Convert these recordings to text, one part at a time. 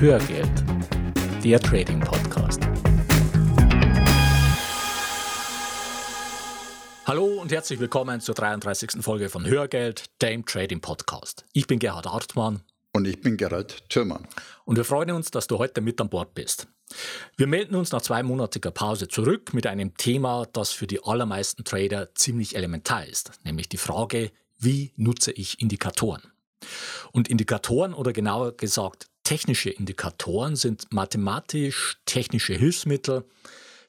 Hörgeld, der Trading Podcast. Hallo und herzlich willkommen zur 33. Folge von Hörgeld, dem Trading Podcast. Ich bin Gerhard Hartmann. Und ich bin Gerald Thürmann. Und wir freuen uns, dass du heute mit an Bord bist. Wir melden uns nach zweimonatiger Pause zurück mit einem Thema, das für die allermeisten Trader ziemlich elementar ist, nämlich die Frage, wie nutze ich Indikatoren? Und Indikatoren oder genauer gesagt Technische Indikatoren sind mathematisch-technische Hilfsmittel,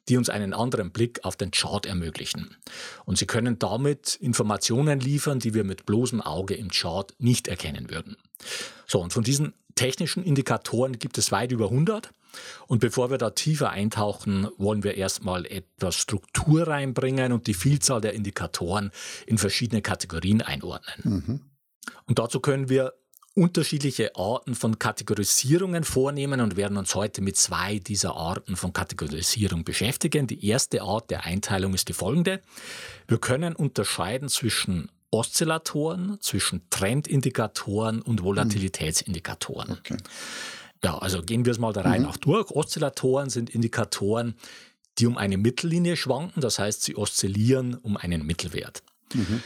die uns einen anderen Blick auf den Chart ermöglichen. Und sie können damit Informationen liefern, die wir mit bloßem Auge im Chart nicht erkennen würden. So, und von diesen technischen Indikatoren gibt es weit über 100. Und bevor wir da tiefer eintauchen, wollen wir erstmal etwas Struktur reinbringen und die Vielzahl der Indikatoren in verschiedene Kategorien einordnen. Mhm. Und dazu können wir unterschiedliche Arten von Kategorisierungen vornehmen und werden uns heute mit zwei dieser Arten von Kategorisierung beschäftigen. Die erste Art der Einteilung ist die folgende. Wir können unterscheiden zwischen Oszillatoren, zwischen Trendindikatoren und Volatilitätsindikatoren. Okay. Ja, also gehen wir es mal der Reihe mhm. nach durch. Oszillatoren sind Indikatoren, die um eine Mittellinie schwanken, das heißt, sie oszillieren um einen Mittelwert. Mhm.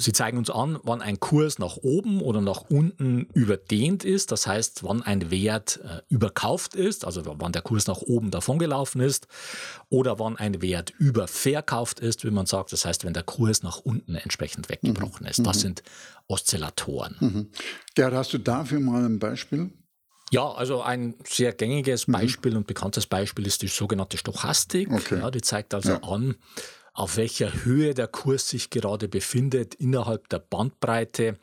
Sie zeigen uns an, wann ein Kurs nach oben oder nach unten überdehnt ist, das heißt, wann ein Wert äh, überkauft ist, also wann der Kurs nach oben davongelaufen ist, oder wann ein Wert überverkauft ist, wie man sagt, das heißt, wenn der Kurs nach unten entsprechend weggebrochen mhm. ist. Das mhm. sind Oszillatoren. Mhm. Gerhard, hast du dafür mal ein Beispiel? Ja, also ein sehr gängiges mhm. Beispiel und bekanntes Beispiel ist die sogenannte Stochastik. Okay. Ja, die zeigt also ja. an, auf welcher Höhe der Kurs sich gerade befindet innerhalb der Bandbreite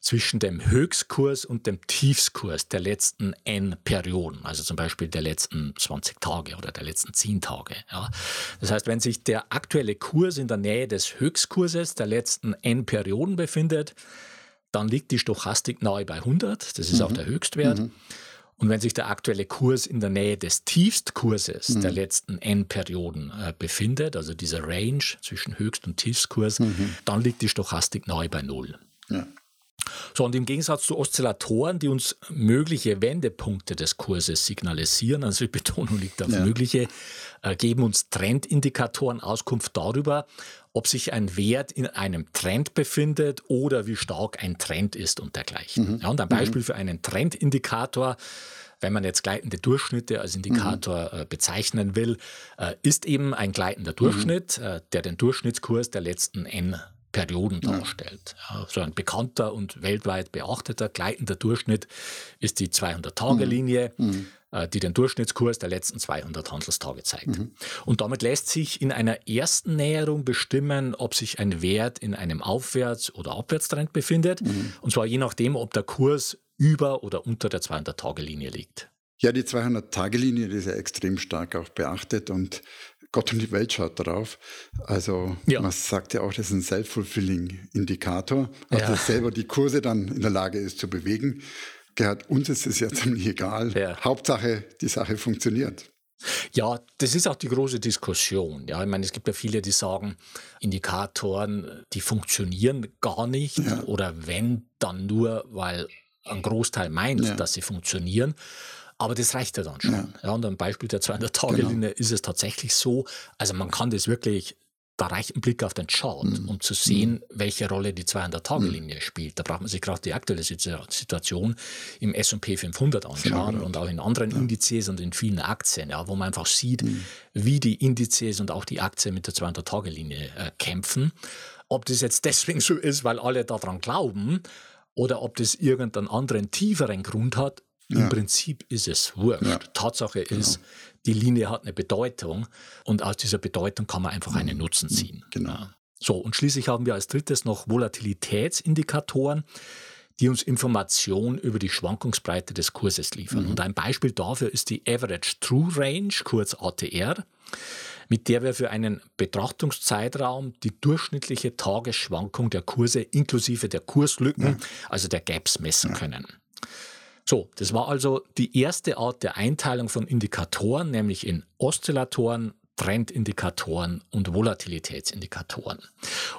zwischen dem Höchstkurs und dem Tiefskurs der letzten N Perioden, also zum Beispiel der letzten 20 Tage oder der letzten 10 Tage. Ja. Das heißt, wenn sich der aktuelle Kurs in der Nähe des Höchstkurses der letzten N Perioden befindet, dann liegt die Stochastik nahe bei 100, das ist mhm. auch der Höchstwert. Mhm. Und wenn sich der aktuelle Kurs in der Nähe des Tiefstkurses mhm. der letzten N-Perioden äh, befindet, also dieser Range zwischen Höchst- und Tiefstkurs, mhm. dann liegt die Stochastik nahe bei Null. Ja. So, und im Gegensatz zu Oszillatoren, die uns mögliche Wendepunkte des Kurses signalisieren, also die Betonung liegt auf ja. mögliche, äh, geben uns Trendindikatoren Auskunft darüber, ob sich ein Wert in einem Trend befindet oder wie stark ein Trend ist und dergleichen. Mhm. Ja, und ein Beispiel mhm. für einen Trendindikator wenn man jetzt gleitende Durchschnitte als Indikator mhm. äh, bezeichnen will, äh, ist eben ein gleitender mhm. Durchschnitt, mhm. äh, der den Durchschnittskurs der letzten n Perioden darstellt. Ja, so ein bekannter und weltweit beachteter gleitender Durchschnitt ist die 200-Tage-Linie, mhm. mhm. äh, die den Durchschnittskurs der letzten 200 Handelstage zeigt. Mhm. Und damit lässt sich in einer ersten Näherung bestimmen, ob sich ein Wert in einem Aufwärts- oder Abwärtstrend befindet. Mhm. Und zwar je nachdem, ob der Kurs über oder unter der 200-Tage-Linie liegt. Ja, die 200-Tage-Linie ist ja extrem stark auch beachtet und Gott und die Welt schaut drauf. Also ja. man sagt ja auch, das ist ein self-fulfilling Indikator, also ja. dass selber die Kurse dann in der Lage ist zu bewegen. Gerhard, uns ist es ja ziemlich egal. Ja. Hauptsache, die Sache funktioniert. Ja, das ist auch die große Diskussion. Ja, ich meine, es gibt ja viele, die sagen, Indikatoren, die funktionieren gar nicht oder wenn, dann nur, weil ein Großteil meint, dass sie funktionieren. Aber das reicht ja dann schon. Ja, ja und am Beispiel der 200-Tage-Linie genau. ist es tatsächlich so. Also man kann das wirklich, da reicht ein Blick auf den Chart, mhm. um zu sehen, mhm. welche Rolle die 200-Tage-Linie mhm. spielt. Da braucht man sich gerade die aktuelle Situation im S&P 500 anschauen genau. und auch in anderen ja. Indizes und in vielen Aktien, ja, wo man einfach sieht, mhm. wie die Indizes und auch die Aktien mit der 200-Tage-Linie äh, kämpfen. Ob das jetzt deswegen so ist, weil alle daran glauben, oder ob das irgendeinen anderen, tieferen Grund hat, ja. Im Prinzip ist es wurscht. Ja. Tatsache genau. ist, die Linie hat eine Bedeutung und aus dieser Bedeutung kann man einfach einen Nutzen mhm. ziehen. Genau. Ja. So, und schließlich haben wir als drittes noch Volatilitätsindikatoren, die uns Informationen über die Schwankungsbreite des Kurses liefern. Mhm. Und ein Beispiel dafür ist die Average True Range, kurz ATR, mit der wir für einen Betrachtungszeitraum die durchschnittliche Tagesschwankung der Kurse inklusive der Kurslücken, also der Gaps, messen können. So, das war also die erste Art der Einteilung von Indikatoren, nämlich in Oszillatoren, Trendindikatoren und Volatilitätsindikatoren.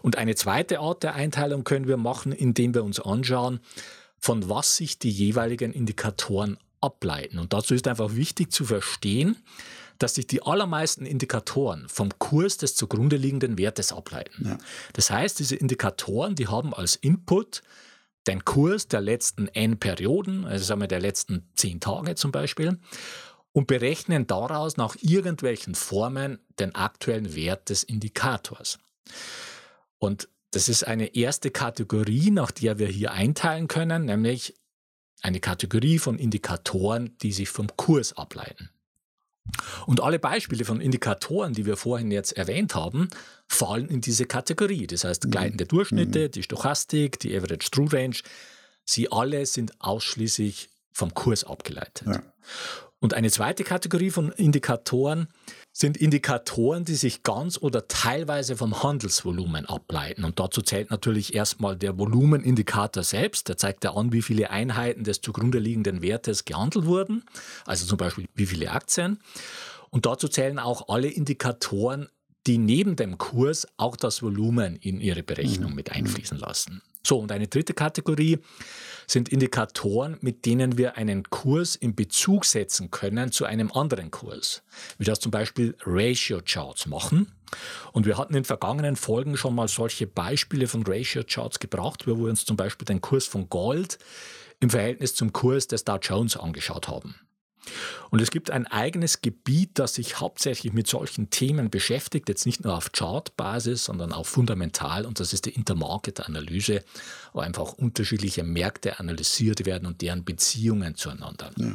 Und eine zweite Art der Einteilung können wir machen, indem wir uns anschauen, von was sich die jeweiligen Indikatoren ableiten. Und dazu ist einfach wichtig zu verstehen, dass sich die allermeisten Indikatoren vom Kurs des zugrunde liegenden Wertes ableiten. Ja. Das heißt, diese Indikatoren, die haben als Input den Kurs der letzten n Perioden, also sagen wir der letzten zehn Tage zum Beispiel, und berechnen daraus nach irgendwelchen Formen den aktuellen Wert des Indikators. Und das ist eine erste Kategorie, nach der wir hier einteilen können, nämlich eine Kategorie von Indikatoren, die sich vom Kurs ableiten. Und alle Beispiele von Indikatoren, die wir vorhin jetzt erwähnt haben, fallen in diese Kategorie. Das heißt, mhm. gleitende Durchschnitte, mhm. die Stochastik, die Average True Range, sie alle sind ausschließlich vom Kurs abgeleitet. Ja. Und eine zweite Kategorie von Indikatoren sind Indikatoren, die sich ganz oder teilweise vom Handelsvolumen ableiten. Und dazu zählt natürlich erstmal der Volumenindikator selbst. Der zeigt ja an, wie viele Einheiten des zugrunde liegenden Wertes gehandelt wurden, also zum Beispiel wie viele Aktien. Und dazu zählen auch alle Indikatoren, die neben dem Kurs auch das Volumen in ihre Berechnung mhm. mit einfließen lassen. So, und eine dritte Kategorie sind Indikatoren, mit denen wir einen Kurs in Bezug setzen können zu einem anderen Kurs, wie das zum Beispiel Ratio Charts machen. Und wir hatten in vergangenen Folgen schon mal solche Beispiele von Ratio Charts gebracht, wo wir uns zum Beispiel den Kurs von Gold im Verhältnis zum Kurs des Dow Jones angeschaut haben. Und es gibt ein eigenes Gebiet, das sich hauptsächlich mit solchen Themen beschäftigt, jetzt nicht nur auf Chartbasis, sondern auch fundamental, und das ist die Intermarket-Analyse, wo einfach unterschiedliche Märkte analysiert werden und deren Beziehungen zueinander. Ja.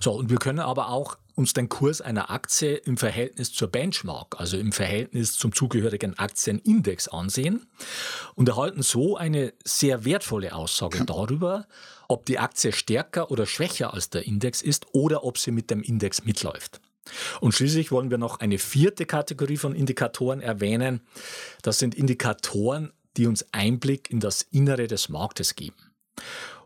So, und wir können aber auch uns den Kurs einer Aktie im Verhältnis zur Benchmark, also im Verhältnis zum zugehörigen Aktienindex ansehen und erhalten so eine sehr wertvolle Aussage darüber, ob die Aktie stärker oder schwächer als der Index ist oder ob sie mit dem Index mitläuft. Und schließlich wollen wir noch eine vierte Kategorie von Indikatoren erwähnen. Das sind Indikatoren, die uns Einblick in das Innere des Marktes geben.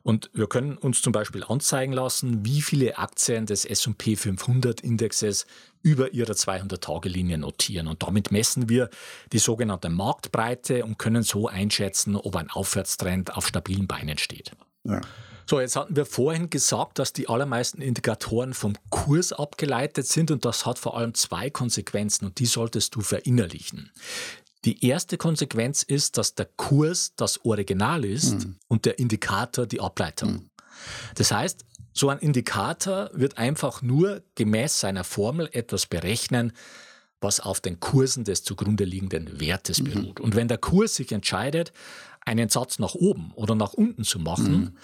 Und wir können uns zum Beispiel anzeigen lassen, wie viele Aktien des S&P 500 Indexes über ihrer 200-Tage-Linie notieren. Und damit messen wir die sogenannte Marktbreite und können so einschätzen, ob ein Aufwärtstrend auf stabilen Beinen steht. Ja. So, jetzt hatten wir vorhin gesagt, dass die allermeisten Indikatoren vom Kurs abgeleitet sind und das hat vor allem zwei Konsequenzen und die solltest du verinnerlichen. Die erste Konsequenz ist, dass der Kurs das Original ist mhm. und der Indikator die Ableitung. Mhm. Das heißt, so ein Indikator wird einfach nur gemäß seiner Formel etwas berechnen, was auf den Kursen des zugrunde liegenden Wertes mhm. beruht. Und wenn der Kurs sich entscheidet, einen Satz nach oben oder nach unten zu machen, mhm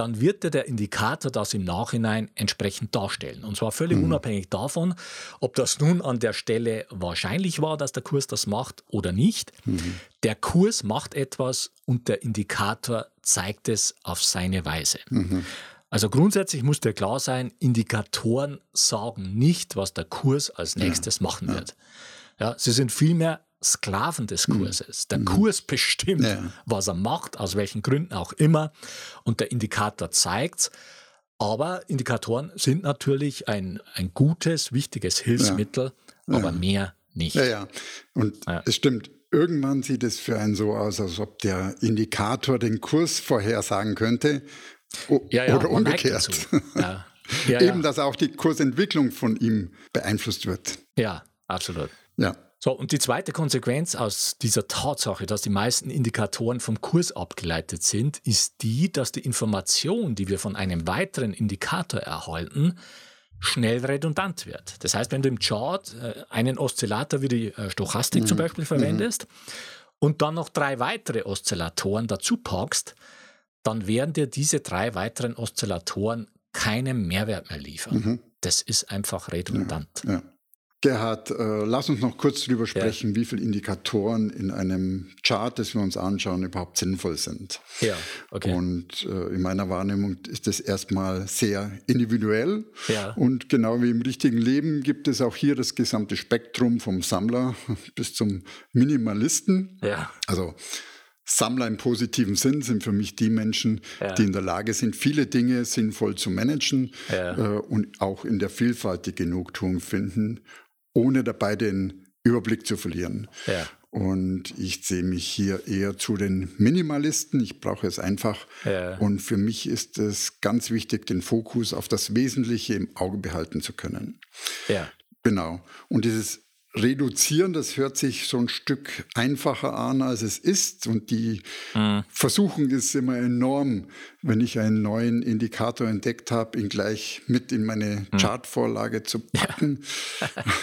dann wird dir der Indikator das im Nachhinein entsprechend darstellen. Und zwar völlig mhm. unabhängig davon, ob das nun an der Stelle wahrscheinlich war, dass der Kurs das macht oder nicht. Mhm. Der Kurs macht etwas und der Indikator zeigt es auf seine Weise. Mhm. Also grundsätzlich muss dir klar sein, Indikatoren sagen nicht, was der Kurs als nächstes ja. machen wird. Ja, sie sind vielmehr Sklaven des mhm. Kurses. Der mhm. Kurs bestimmt, ja. was er macht, aus welchen Gründen auch immer. Und der Indikator zeigt Aber Indikatoren sind natürlich ein, ein gutes, wichtiges Hilfsmittel, ja. aber mehr nicht. Ja, ja. Und es stimmt. Irgendwann sieht es für einen so aus, als ob der Indikator den Kurs vorhersagen könnte. oder umgekehrt. Eben, dass auch die Kursentwicklung von ihm beeinflusst wird. Ja, absolut. Ja. So, und die zweite Konsequenz aus dieser Tatsache, dass die meisten Indikatoren vom Kurs abgeleitet sind, ist die, dass die Information, die wir von einem weiteren Indikator erhalten, schnell redundant wird. Das heißt, wenn du im Chart äh, einen Oszillator wie die äh, Stochastik mhm. zum Beispiel verwendest mhm. und dann noch drei weitere Oszillatoren dazu packst, dann werden dir diese drei weiteren Oszillatoren keinen Mehrwert mehr liefern. Mhm. Das ist einfach redundant. Ja, ja. Gerhard, äh, lass uns noch kurz darüber sprechen, ja. wie viele Indikatoren in einem Chart, das wir uns anschauen, überhaupt sinnvoll sind. Ja, okay. Und äh, in meiner Wahrnehmung ist das erstmal sehr individuell. Ja. Und genau wie im richtigen Leben gibt es auch hier das gesamte Spektrum vom Sammler bis zum Minimalisten. Ja. Also Sammler im positiven Sinn sind für mich die Menschen, ja. die in der Lage sind, viele Dinge sinnvoll zu managen ja. äh, und auch in der Vielfalt die Genugtuung finden, ohne dabei den Überblick zu verlieren. Ja. Und ich sehe mich hier eher zu den Minimalisten. Ich brauche es einfach. Ja. Und für mich ist es ganz wichtig, den Fokus auf das Wesentliche im Auge behalten zu können. Ja. Genau. Und dieses Reduzieren, das hört sich so ein Stück einfacher an, als es ist. Und die mhm. Versuchung ist immer enorm, wenn ich einen neuen Indikator entdeckt habe, ihn gleich mit in meine mhm. Chartvorlage zu packen. Ja.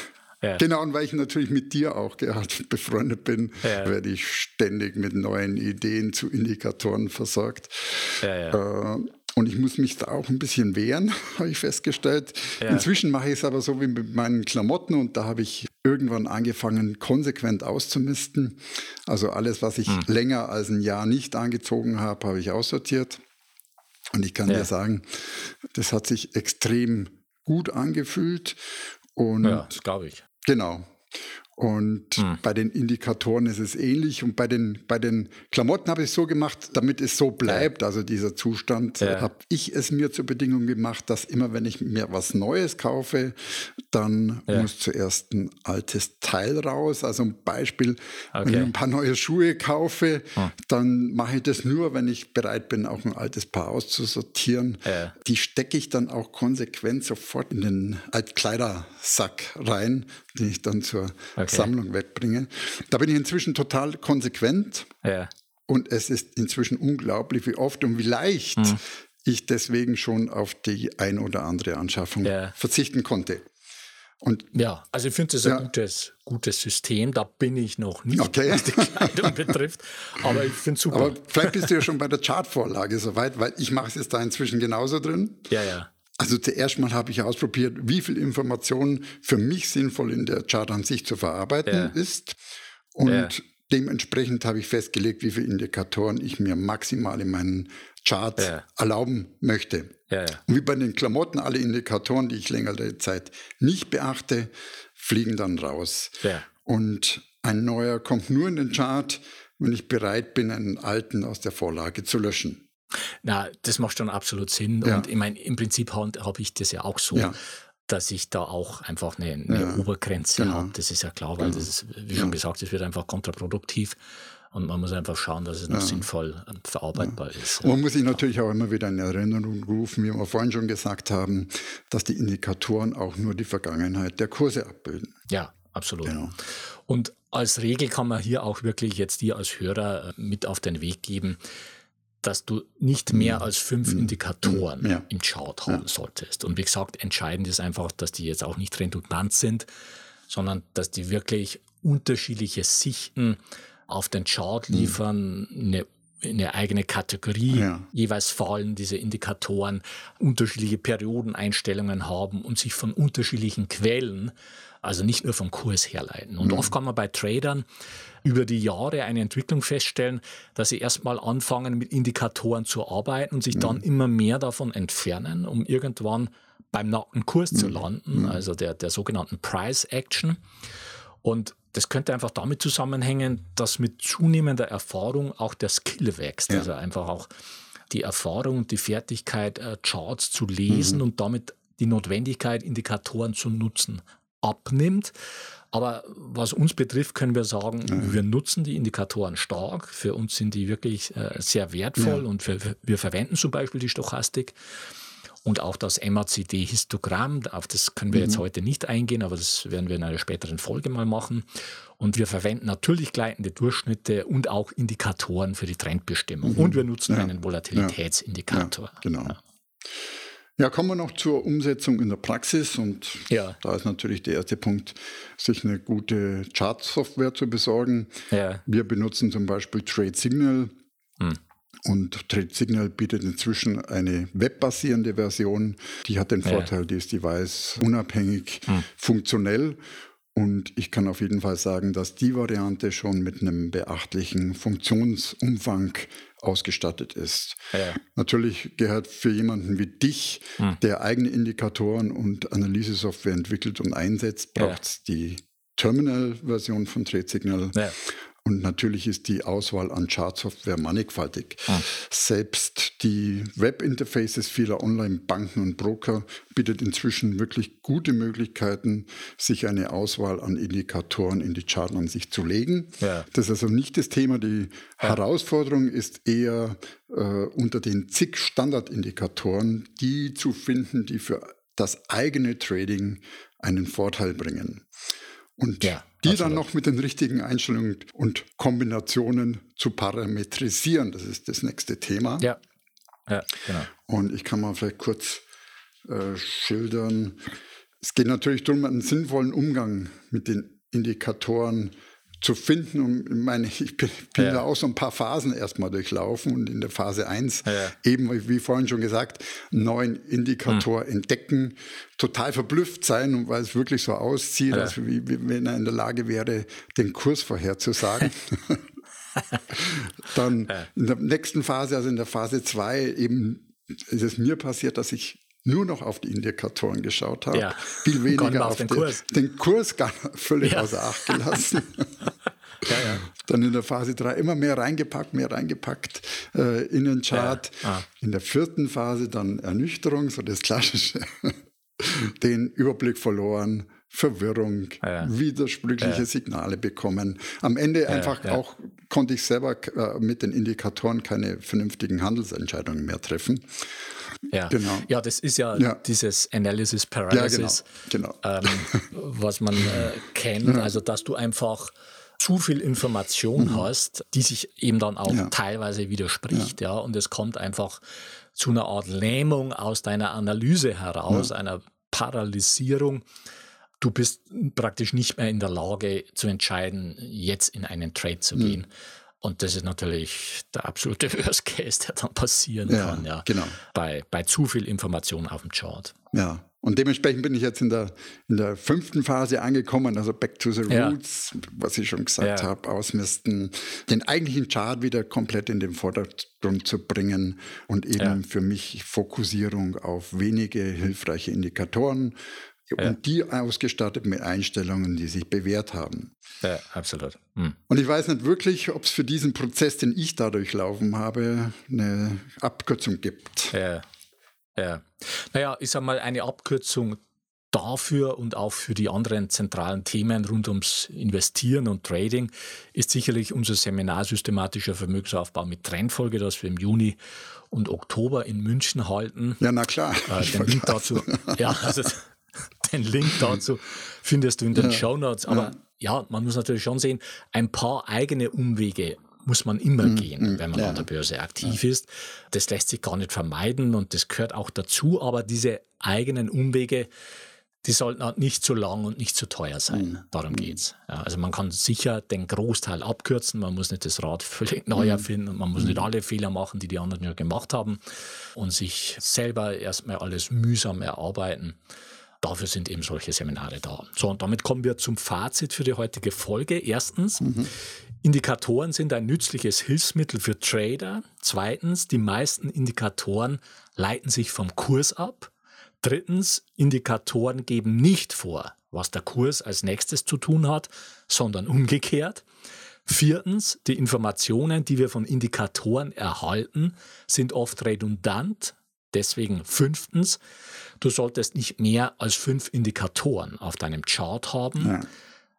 Ja. Genau, und weil ich natürlich mit dir auch gerade befreundet bin, ja. werde ich ständig mit neuen Ideen zu Indikatoren versorgt. Ja, äh, und ich muss mich da auch ein bisschen wehren, habe ich festgestellt. Inzwischen mache ich es aber so wie mit meinen Klamotten und da habe ich irgendwann angefangen, konsequent auszumisten. Also alles, was ich hm. länger als ein Jahr nicht angezogen habe, habe ich aussortiert. Und ich kann dir sagen, das hat sich extrem gut angefühlt. Und ja, das glaube ich. Genau. Und hm. bei den Indikatoren ist es ähnlich. Und bei den, bei den Klamotten habe ich es so gemacht, damit es so bleibt, also dieser Zustand, ja. habe ich es mir zur Bedingung gemacht, dass immer, wenn ich mir was Neues kaufe, dann ja. muss zuerst ein altes Teil raus. Also ein Beispiel, okay. wenn ich ein paar neue Schuhe kaufe, hm. dann mache ich das nur, wenn ich bereit bin, auch ein altes Paar auszusortieren. Ja. Die stecke ich dann auch konsequent sofort in den Altkleidersack rein, den ich dann zur okay. Sammlung wegbringe. Da bin ich inzwischen total konsequent. Ja. Und es ist inzwischen unglaublich, wie oft und wie leicht hm. ich deswegen schon auf die ein oder andere Anschaffung ja. verzichten konnte. Und ja, also ich finde das ja. ein gutes, gutes System. Da bin ich noch nicht, okay. was die Kleidung betrifft. Aber ich finde es super. Aber vielleicht bist du ja schon bei der Chartvorlage soweit, weil ich mache es jetzt da inzwischen genauso drin. Ja, ja. Also zuerst mal habe ich ausprobiert, wie viel Information für mich sinnvoll in der Chart an sich zu verarbeiten ja. ist. Und ja. dementsprechend habe ich festgelegt, wie viele Indikatoren ich mir maximal in meinen Chart ja. erlauben möchte. Und wie bei den Klamotten, alle Indikatoren, die ich längere Zeit nicht beachte, fliegen dann raus. Und ein neuer kommt nur in den Chart, wenn ich bereit bin, einen alten aus der Vorlage zu löschen. Na, das macht schon absolut Sinn. Ja. Und ich meine, im Prinzip habe ich das ja auch so. Ja. dass ich da auch einfach eine, eine ja. Obergrenze genau. habe. Das ist ja klar, weil genau. das ist, wie schon gesagt, das wird einfach kontraproduktiv. Und man muss einfach schauen, dass es noch sinnvoll verarbeitbar ist. Und man muss sich natürlich auch immer wieder in Erinnerung rufen, wie wir vorhin schon gesagt haben, dass die Indikatoren auch nur die Vergangenheit der Kurse abbilden. Ja, absolut. Genau. Und als Regel kann man hier auch wirklich jetzt dir als Hörer äh, mit auf den Weg geben, dass du nicht mehr mhm. als fünf mhm. Indikatoren ja. im Chart haben ja. solltest. Und wie gesagt, entscheidend ist einfach, dass die jetzt auch nicht redundant sind, sondern dass die wirklich unterschiedliche Sichten auf den Chart mhm. liefern, eine eine eigene Kategorie ja. jeweils fallen, diese Indikatoren unterschiedliche Periodeneinstellungen haben und sich von unterschiedlichen Quellen, also nicht nur vom Kurs herleiten. Und mhm. oft kann man bei Tradern über die Jahre eine Entwicklung feststellen, dass sie erstmal anfangen mit Indikatoren zu arbeiten und sich mhm. dann immer mehr davon entfernen, um irgendwann beim nackten Kurs mhm. zu landen, mhm. also der, der sogenannten Price Action. Und das könnte einfach damit zusammenhängen, dass mit zunehmender Erfahrung auch der Skill wächst. Ja. Also einfach auch die Erfahrung und die Fertigkeit, äh, Charts zu lesen mhm. und damit die Notwendigkeit, Indikatoren zu nutzen, abnimmt. Aber was uns betrifft, können wir sagen, ja. wir nutzen die Indikatoren stark. Für uns sind die wirklich äh, sehr wertvoll ja. und für, wir verwenden zum Beispiel die Stochastik und auch das MACD-Histogramm. Auf das können wir mhm. jetzt heute nicht eingehen, aber das werden wir in einer späteren Folge mal machen. Und wir verwenden natürlich gleitende Durchschnitte und auch Indikatoren für die Trendbestimmung. Mhm. Und wir nutzen ja. einen Volatilitätsindikator. genau. Ja, kommen wir noch zur Umsetzung in der Praxis und ja. da ist natürlich der erste Punkt, sich eine gute Chart-Software zu besorgen. Ja. Wir benutzen zum Beispiel Trade Signal hm. und Trade Signal bietet inzwischen eine webbasierende Version. Die hat den Vorteil, ja. die ist Device unabhängig, hm. funktionell und ich kann auf jeden Fall sagen, dass die Variante schon mit einem beachtlichen Funktionsumfang ausgestattet ist. Ja. Natürlich gehört für jemanden wie dich, hm. der eigene Indikatoren und Analysesoftware entwickelt und einsetzt, braucht es ja. die Terminal-Version von Trade Signal. Ja. Und natürlich ist die Auswahl an Chartsoftware mannigfaltig. Hm. Selbst die Webinterfaces vieler Online-Banken und Broker bietet inzwischen wirklich gute Möglichkeiten, sich eine Auswahl an Indikatoren in die Chartansicht zu legen. Ja. Das ist also nicht das Thema. Die ja. Herausforderung ist eher äh, unter den zig Standardindikatoren, die zu finden, die für das eigene Trading einen Vorteil bringen. Und ja, die absolut. dann noch mit den richtigen Einstellungen und Kombinationen zu parametrisieren, das ist das nächste Thema. Ja, ja genau. Und ich kann mal vielleicht kurz äh, schildern. Es geht natürlich darum, einen sinnvollen Umgang mit den Indikatoren zu finden. Und meine, ich bin, bin ja. da auch so ein paar Phasen erstmal durchlaufen und in der Phase 1 ja. eben, wie vorhin schon gesagt, einen neuen Indikator hm. entdecken, total verblüfft sein und weil es wirklich so auszieht, ja. als wie, wie, wenn er in der Lage wäre, den Kurs vorherzusagen. Dann in der nächsten Phase, also in der Phase 2, eben ist es mir passiert, dass ich nur noch auf die Indikatoren geschaut habe, ja. viel weniger auf, den, den, Kurs. Den Kurs gar völlig ja. außer Acht gelassen. ja. Dann in der Phase 3 immer mehr reingepackt, mehr reingepackt äh, in den Chart. Ah. In der vierten Phase dann Ernüchterung, so das Klassische, den Überblick verloren. Verwirrung, widersprüchliche Signale bekommen. Am Ende einfach auch konnte ich selber äh, mit den Indikatoren keine vernünftigen Handelsentscheidungen mehr treffen. Ja, genau. ja das ist ja, ja. dieses Analysis Paralysis, ja, genau. genau. Ähm, was man äh, kennt. Ja. Also, dass du einfach zu viel Information mhm. hast, die sich eben dann auch teilweise widerspricht. Ja. und es kommt einfach zu einer Art Lähmung aus deiner Analyse heraus, einer Paralysierung du bist praktisch nicht mehr in der Lage zu entscheiden, jetzt in einen Trade zu gehen. Mhm. Und das ist natürlich der absolute Worst Case, der dann passieren ja, kann, ja. Genau. Bei, bei zu viel Information auf dem Chart. Ja. Und dementsprechend bin ich jetzt in der, in der fünften Phase angekommen, also Back to the Roots, ja. was ich schon gesagt ja. habe, ausmisten, den eigentlichen Chart wieder komplett in den Vordergrund zu bringen und eben für mich Fokussierung auf wenige hilfreiche Indikatoren, ja. und die ausgestattet mit Einstellungen, die sich bewährt haben. Ja, absolut. Hm. Und ich weiß nicht wirklich, ob es für diesen Prozess, den ich da durchlaufen habe, eine Abkürzung gibt. Ja, ja. Naja, ich sage mal, eine Abkürzung dafür und auch für die anderen zentralen Themen rund ums Investieren und Trading ist sicherlich unser Seminar Systematischer Vermögensaufbau mit Trendfolge, das wir im Juni und Oktober in München halten. Ja, na klar. Äh, den Link dazu. Ja, also Den Link dazu findest du in den ja. Show Notes. Aber ja. ja. man muss natürlich schon sehen, ein paar eigene Umwege muss man immer mhm. gehen, mhm. wenn man ja. an der Börse aktiv ist. Das lässt sich gar nicht vermeiden und das gehört auch dazu. Aber diese eigenen Umwege, die sollten halt nicht zu lang und nicht zu teuer sein. Mhm. Darum mhm. geht's. Ja, also man kann sicher den Großteil abkürzen, man muss nicht das Rad völlig neu mhm. erfinden und man muss nicht alle Fehler machen, die die anderen ja gemacht haben und sich selber erstmal alles mühsam erarbeiten. Dafür sind eben solche Seminare da. So, und damit kommen wir zum Fazit für die heutige Folge. Erstens, mhm. Indikatoren sind ein nützliches Hilfsmittel für Trader. Zweitens, die meisten Indikatoren leiten sich vom Kurs ab. Drittens, Indikatoren geben nicht vor, was der Kurs als nächstes zu tun hat, sondern umgekehrt. Viertens, die Informationen, die wir von Indikatoren erhalten, sind oft redundant. Deswegen fünftens, Du solltest nicht mehr als fünf Indikatoren auf deinem Chart haben. Ja.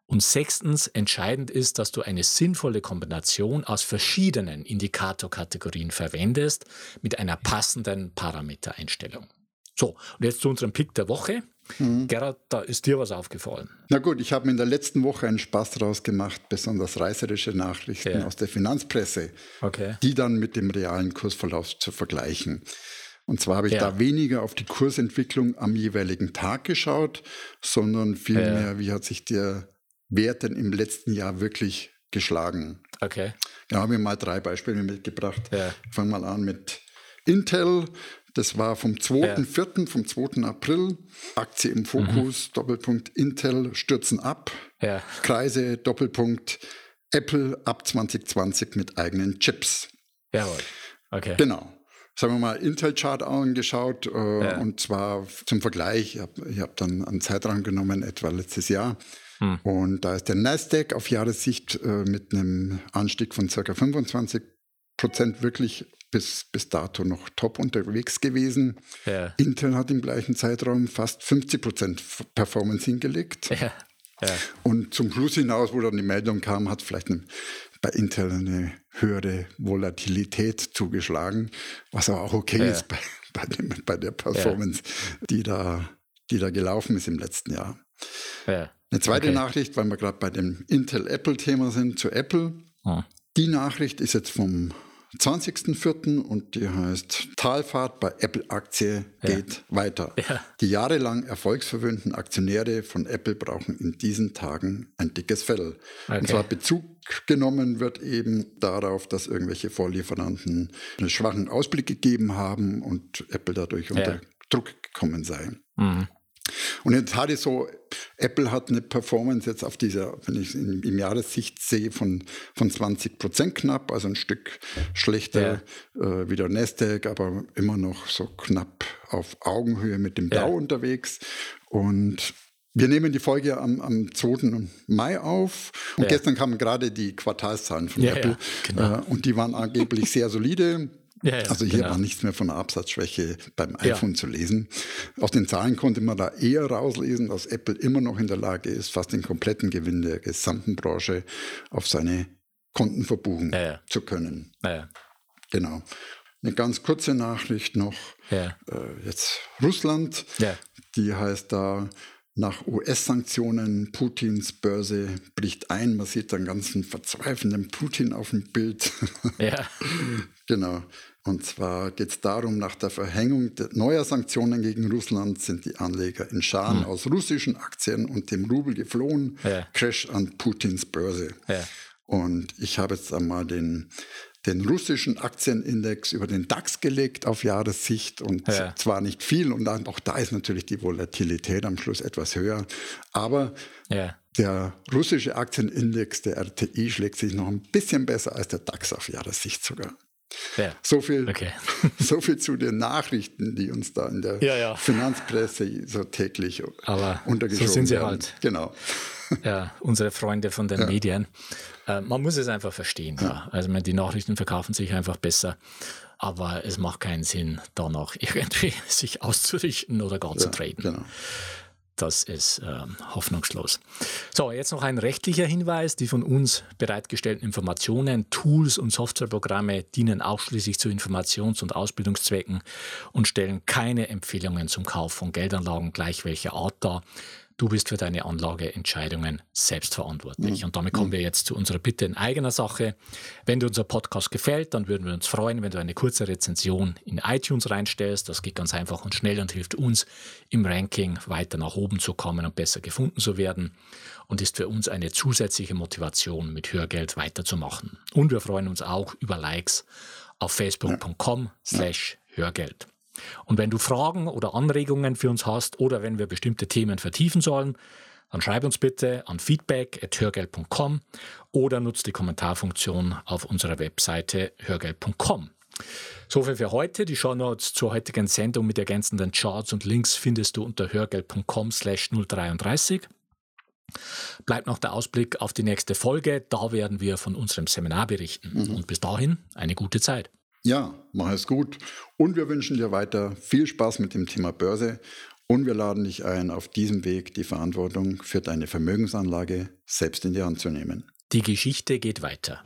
Und sechstens, entscheidend ist, dass du eine sinnvolle Kombination aus verschiedenen Indikatorkategorien verwendest mit einer passenden Parametereinstellung. So, und jetzt zu unserem Pick der Woche. Mhm. Gerhard, da ist dir was aufgefallen. Na gut, ich habe mir in der letzten Woche einen Spaß daraus gemacht, besonders reißerische Nachrichten ja. aus der Finanzpresse, okay. die dann mit dem realen Kursverlauf zu vergleichen. Und zwar habe ich ja. da weniger auf die Kursentwicklung am jeweiligen Tag geschaut, sondern vielmehr, ja. wie hat sich der Wert denn im letzten Jahr wirklich geschlagen. Okay. Da haben wir mal drei Beispiele mitgebracht. Ja. Fangen mal an mit Intel. Das war vom 2.4., ja. vom 2. April. Aktie im Fokus, mhm. Doppelpunkt Intel stürzen ab. Ja. Kreise, Doppelpunkt Apple ab 2020 mit eigenen Chips. Jawohl. Okay. Genau sagen wir mal, Intel-Chart angeschaut äh, ja. und zwar zum Vergleich, ich habe hab dann einen Zeitraum genommen, etwa letztes Jahr. Hm. Und da ist der Nasdaq auf Jahressicht äh, mit einem Anstieg von ca. 25 Prozent wirklich bis, bis dato noch top unterwegs gewesen. Ja. Intel hat im gleichen Zeitraum fast 50 Prozent Performance hingelegt. Ja. Ja. Und zum Schluss hinaus, wo dann die Meldung kam, hat vielleicht eine, bei Intel eine höhere Volatilität zugeschlagen, was aber auch okay ist bei, bei, dem, bei der Performance, die, da, die da gelaufen ist im letzten Jahr. Eine zweite okay. Nachricht, weil wir gerade bei dem Intel-Apple-Thema sind, zu Apple. Oh. Die Nachricht ist jetzt vom 20.04. und die heißt Talfahrt bei Apple-Aktie geht ja. weiter. Ja. Die jahrelang erfolgsverwöhnten Aktionäre von Apple brauchen in diesen Tagen ein dickes Fell. Okay. Und zwar Bezug genommen wird eben darauf, dass irgendwelche Vorlieferanten einen schwachen Ausblick gegeben haben und Apple dadurch unter ja. Druck gekommen sei. Mhm. Und jetzt hatte ich so, Apple hat eine Performance jetzt auf dieser, wenn ich es im Jahressicht sehe, von, von 20 Prozent knapp, also ein Stück schlechter ja. äh, wie der Nasdaq, aber immer noch so knapp auf Augenhöhe mit dem ja. Dow unterwegs. Und wir nehmen die Folge am, am 2. Mai auf und ja. gestern kamen gerade die Quartalszahlen von Apple genau. äh, und die waren angeblich sehr solide. Ja, ja, also hier genau. war nichts mehr von einer Absatzschwäche beim iPhone ja. zu lesen. Aus den Zahlen konnte man da eher rauslesen, dass Apple immer noch in der Lage ist, fast den kompletten Gewinn der gesamten Branche auf seine Konten verbuchen zu können. Genau. Eine ganz kurze Nachricht noch. Äh, jetzt Russland. Die heißt da, nach US-Sanktionen Putins Börse bricht ein. Man sieht einen ganzen verzweifelnden Putin auf dem Bild. Ja. genau. Und zwar geht es darum, nach der Verhängung neuer Sanktionen gegen Russland sind die Anleger in Scharen hm. aus russischen Aktien und dem Rubel geflohen. Ja. Crash an Putins Börse. Ja. Und ich habe jetzt einmal den den russischen Aktienindex über den DAX gelegt auf Jahressicht und ja. zwar nicht viel und dann, auch da ist natürlich die Volatilität am Schluss etwas höher, aber ja. der russische Aktienindex, der RTI, schlägt sich noch ein bisschen besser als der DAX auf Jahressicht sogar. Ja. So, viel, okay. so viel zu den Nachrichten, die uns da in der ja, ja. Finanzpresse so täglich Aber untergeschoben so sind sie werden. halt. Genau. Ja, unsere Freunde von den Medien. Äh, man muss es einfach verstehen. Ja. Also die Nachrichten verkaufen sich einfach besser. Aber es macht keinen Sinn, da noch irgendwie sich auszurichten oder gar zu traden. Genau. Das ist äh, hoffnungslos. So, jetzt noch ein rechtlicher Hinweis. Die von uns bereitgestellten Informationen, Tools und Softwareprogramme dienen ausschließlich zu Informations- und Ausbildungszwecken und stellen keine Empfehlungen zum Kauf von Geldanlagen gleich welcher Art dar. Du bist für deine Anlageentscheidungen selbst verantwortlich. Mhm. Und damit kommen mhm. wir jetzt zu unserer Bitte in eigener Sache. Wenn dir unser Podcast gefällt, dann würden wir uns freuen, wenn du eine kurze Rezension in iTunes reinstellst. Das geht ganz einfach und schnell und hilft uns im Ranking weiter nach oben zu kommen und besser gefunden zu werden und ist für uns eine zusätzliche Motivation, mit Hörgeld weiterzumachen. Und wir freuen uns auch über Likes auf facebook.com slash Hörgeld. Und wenn du Fragen oder Anregungen für uns hast oder wenn wir bestimmte Themen vertiefen sollen, dann schreib uns bitte an feedback.hörgeld.com oder nutze die Kommentarfunktion auf unserer Webseite hörgeld.com. Soviel für heute. Die Shownotes zur heutigen Sendung mit ergänzenden Charts und Links findest du unter hörgeld.com slash 033. Bleibt noch der Ausblick auf die nächste Folge. Da werden wir von unserem Seminar berichten. Mhm. Und bis dahin eine gute Zeit. Ja, mach es gut. Und wir wünschen dir weiter viel Spaß mit dem Thema Börse. Und wir laden dich ein, auf diesem Weg die Verantwortung für deine Vermögensanlage selbst in die Hand zu nehmen. Die Geschichte geht weiter.